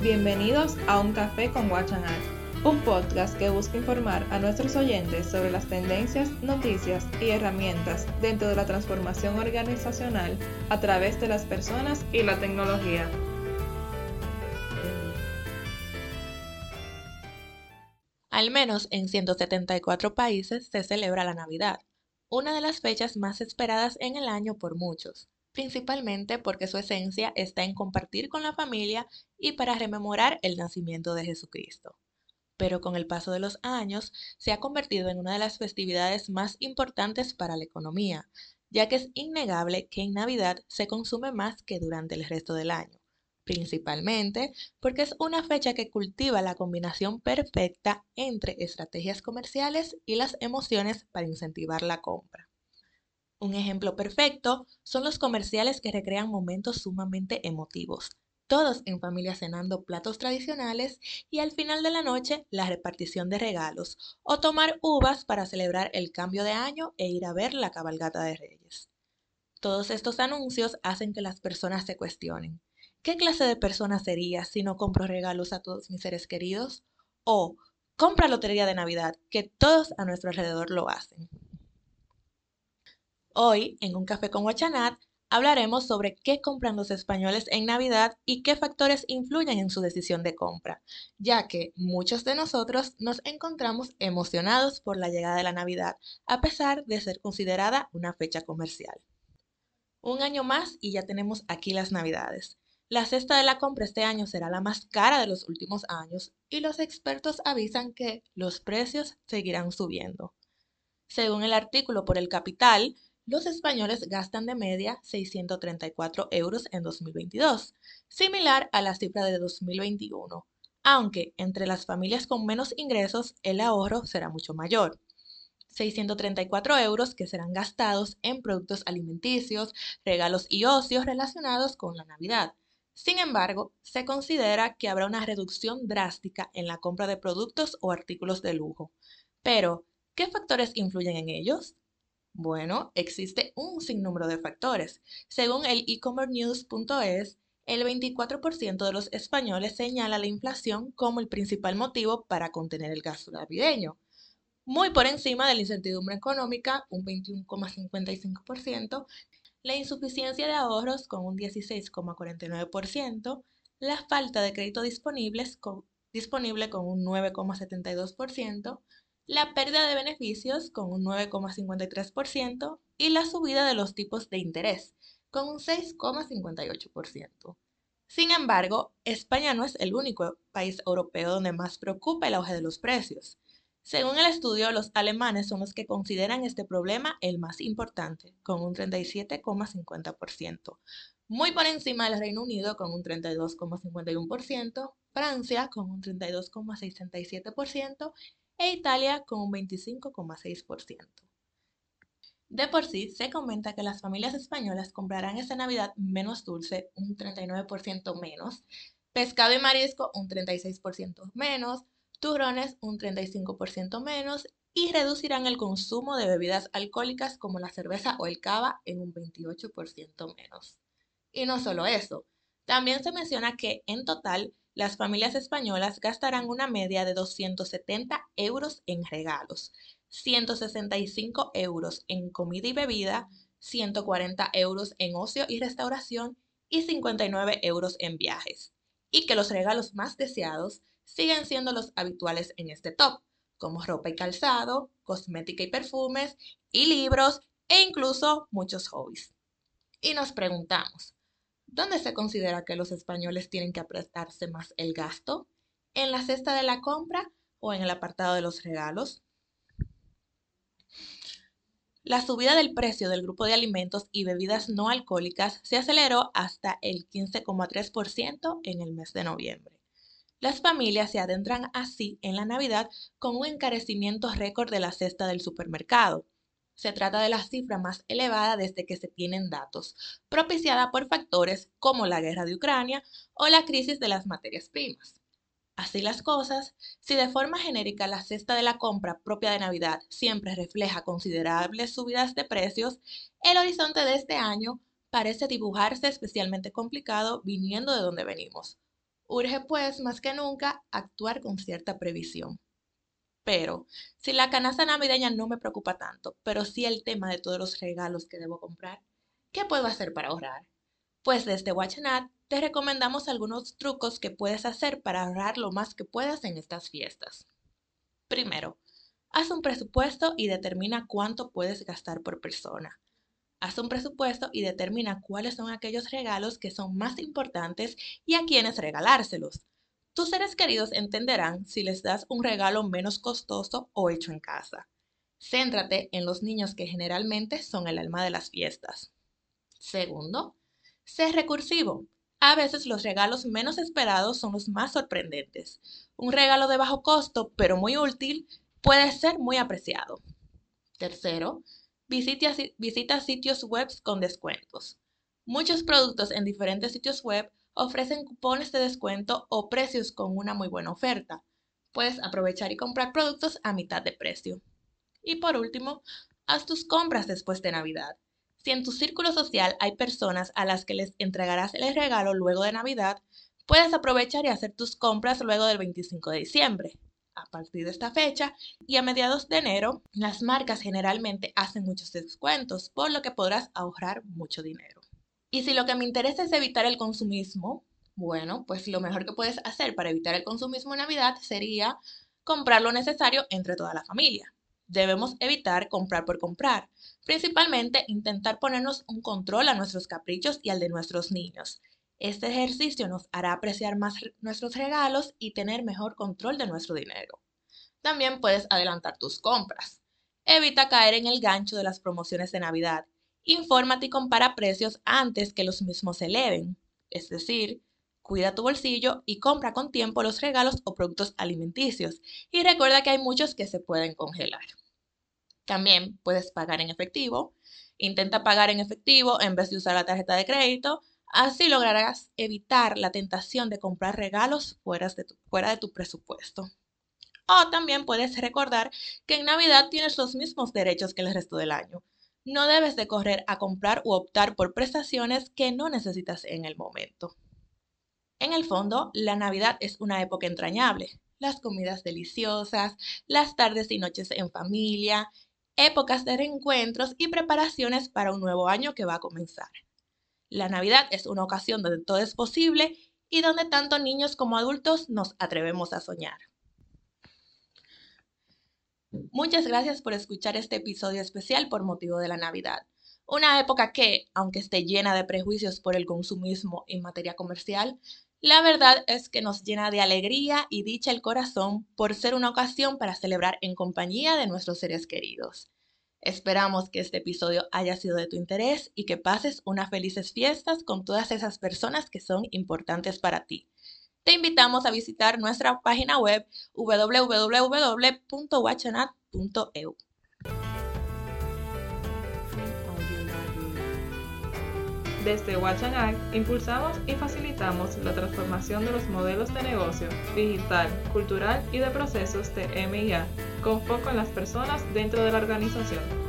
Bienvenidos a Un Café con Guachanal, un podcast que busca informar a nuestros oyentes sobre las tendencias, noticias y herramientas dentro de la transformación organizacional a través de las personas y la tecnología. Al menos en 174 países se celebra la Navidad, una de las fechas más esperadas en el año por muchos principalmente porque su esencia está en compartir con la familia y para rememorar el nacimiento de Jesucristo. Pero con el paso de los años se ha convertido en una de las festividades más importantes para la economía, ya que es innegable que en Navidad se consume más que durante el resto del año, principalmente porque es una fecha que cultiva la combinación perfecta entre estrategias comerciales y las emociones para incentivar la compra. Un ejemplo perfecto son los comerciales que recrean momentos sumamente emotivos, todos en familia cenando platos tradicionales y al final de la noche la repartición de regalos o tomar uvas para celebrar el cambio de año e ir a ver la cabalgata de reyes. Todos estos anuncios hacen que las personas se cuestionen. ¿Qué clase de persona sería si no compro regalos a todos mis seres queridos? O compra lotería de Navidad, que todos a nuestro alrededor lo hacen. Hoy, en un café con Guachanat, hablaremos sobre qué compran los españoles en Navidad y qué factores influyen en su decisión de compra, ya que muchos de nosotros nos encontramos emocionados por la llegada de la Navidad, a pesar de ser considerada una fecha comercial. Un año más y ya tenemos aquí las Navidades. La cesta de la compra este año será la más cara de los últimos años y los expertos avisan que los precios seguirán subiendo. Según el artículo por el Capital, los españoles gastan de media 634 euros en 2022, similar a la cifra de 2021, aunque entre las familias con menos ingresos el ahorro será mucho mayor. 634 euros que serán gastados en productos alimenticios, regalos y ocios relacionados con la Navidad. Sin embargo, se considera que habrá una reducción drástica en la compra de productos o artículos de lujo. Pero, ¿qué factores influyen en ellos? Bueno, existe un sinnúmero de factores. Según el ecommercenews.es, el 24% de los españoles señala la inflación como el principal motivo para contener el gasto navideño, muy por encima de la incertidumbre económica, un 21,55%, la insuficiencia de ahorros con un 16,49%, la falta de crédito disponibles disponible con un 9,72%, la pérdida de beneficios con un 9,53% y la subida de los tipos de interés con un 6,58%. Sin embargo, España no es el único país europeo donde más preocupa el auge de los precios. Según el estudio, los alemanes son los que consideran este problema el más importante, con un 37,50%, muy por encima del Reino Unido con un 32,51%, Francia con un 32,67% e Italia con un 25,6%. De por sí, se comenta que las familias españolas comprarán esta Navidad menos dulce, un 39% menos, pescado y marisco un 36% menos, turrones un 35% menos y reducirán el consumo de bebidas alcohólicas como la cerveza o el cava en un 28% menos. Y no solo eso, también se menciona que en total las familias españolas gastarán una media de 270 euros en regalos, 165 euros en comida y bebida, 140 euros en ocio y restauración y 59 euros en viajes. Y que los regalos más deseados siguen siendo los habituales en este top, como ropa y calzado, cosmética y perfumes, y libros, e incluso muchos hobbies. Y nos preguntamos, ¿Dónde se considera que los españoles tienen que apretarse más el gasto? ¿En la cesta de la compra o en el apartado de los regalos? La subida del precio del grupo de alimentos y bebidas no alcohólicas se aceleró hasta el 15,3% en el mes de noviembre. Las familias se adentran así en la Navidad con un encarecimiento récord de la cesta del supermercado, se trata de la cifra más elevada desde que se tienen datos, propiciada por factores como la guerra de Ucrania o la crisis de las materias primas. Así las cosas, si de forma genérica la cesta de la compra propia de Navidad siempre refleja considerables subidas de precios, el horizonte de este año parece dibujarse especialmente complicado viniendo de donde venimos. Urge pues más que nunca actuar con cierta previsión. Pero si la canasta navideña no me preocupa tanto, pero sí el tema de todos los regalos que debo comprar, ¿qué puedo hacer para ahorrar? Pues desde Watchnat te recomendamos algunos trucos que puedes hacer para ahorrar lo más que puedas en estas fiestas. Primero, haz un presupuesto y determina cuánto puedes gastar por persona. Haz un presupuesto y determina cuáles son aquellos regalos que son más importantes y a quiénes regalárselos. Tus seres queridos entenderán si les das un regalo menos costoso o hecho en casa. Céntrate en los niños que generalmente son el alma de las fiestas. Segundo, sé recursivo. A veces los regalos menos esperados son los más sorprendentes. Un regalo de bajo costo, pero muy útil, puede ser muy apreciado. Tercero, Visita, visita sitios web con descuentos. Muchos productos en diferentes sitios web ofrecen cupones de descuento o precios con una muy buena oferta. Puedes aprovechar y comprar productos a mitad de precio. Y por último, haz tus compras después de Navidad. Si en tu círculo social hay personas a las que les entregarás el regalo luego de Navidad, puedes aprovechar y hacer tus compras luego del 25 de diciembre a partir de esta fecha y a mediados de enero las marcas generalmente hacen muchos descuentos, por lo que podrás ahorrar mucho dinero. Y si lo que me interesa es evitar el consumismo, bueno, pues lo mejor que puedes hacer para evitar el consumismo en Navidad sería comprar lo necesario entre toda la familia. Debemos evitar comprar por comprar, principalmente intentar ponernos un control a nuestros caprichos y al de nuestros niños. Este ejercicio nos hará apreciar más nuestros regalos y tener mejor control de nuestro dinero. También puedes adelantar tus compras. Evita caer en el gancho de las promociones de Navidad. Infórmate y compara precios antes que los mismos se eleven. Es decir, cuida tu bolsillo y compra con tiempo los regalos o productos alimenticios. Y recuerda que hay muchos que se pueden congelar. También puedes pagar en efectivo. Intenta pagar en efectivo en vez de usar la tarjeta de crédito Así lograrás evitar la tentación de comprar regalos fuera de, tu, fuera de tu presupuesto. O también puedes recordar que en Navidad tienes los mismos derechos que el resto del año. No debes de correr a comprar u optar por prestaciones que no necesitas en el momento. En el fondo, la Navidad es una época entrañable. Las comidas deliciosas, las tardes y noches en familia, épocas de reencuentros y preparaciones para un nuevo año que va a comenzar. La Navidad es una ocasión donde todo es posible y donde tanto niños como adultos nos atrevemos a soñar. Muchas gracias por escuchar este episodio especial por motivo de la Navidad. Una época que, aunque esté llena de prejuicios por el consumismo en materia comercial, la verdad es que nos llena de alegría y dicha el corazón por ser una ocasión para celebrar en compañía de nuestros seres queridos. Esperamos que este episodio haya sido de tu interés y que pases unas felices fiestas con todas esas personas que son importantes para ti. Te invitamos a visitar nuestra página web www.watchanat.eu. Desde Watchanat impulsamos y facilitamos la transformación de los modelos de negocio digital, cultural y de procesos de MIA con foco en las personas dentro de la organización.